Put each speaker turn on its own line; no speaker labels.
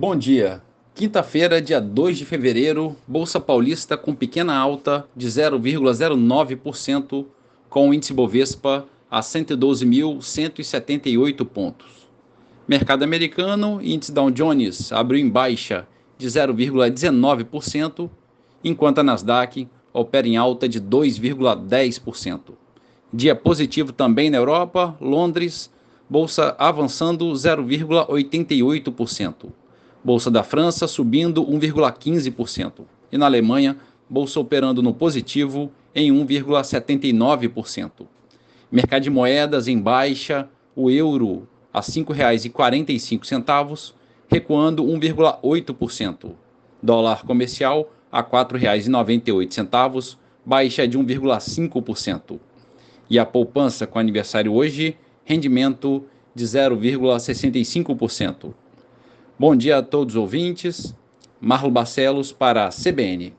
Bom dia. Quinta-feira, dia 2 de fevereiro, Bolsa Paulista com pequena alta de 0,09%, com o índice Bovespa a 112.178 pontos. Mercado americano, índice Dow Jones abriu em baixa de 0,19%, enquanto a Nasdaq opera em alta de 2,10%. Dia positivo também na Europa, Londres, bolsa avançando 0,88%. Bolsa da França subindo 1,15%. E na Alemanha, bolsa operando no positivo em 1,79%. Mercado de moedas em baixa, o euro a R$ 5,45, recuando 1,8%. Dólar comercial a R$ 4,98, baixa de 1,5%. E a poupança com aniversário hoje, rendimento de 0,65%. Bom dia a todos os ouvintes. Marlo Barcelos para a CBN.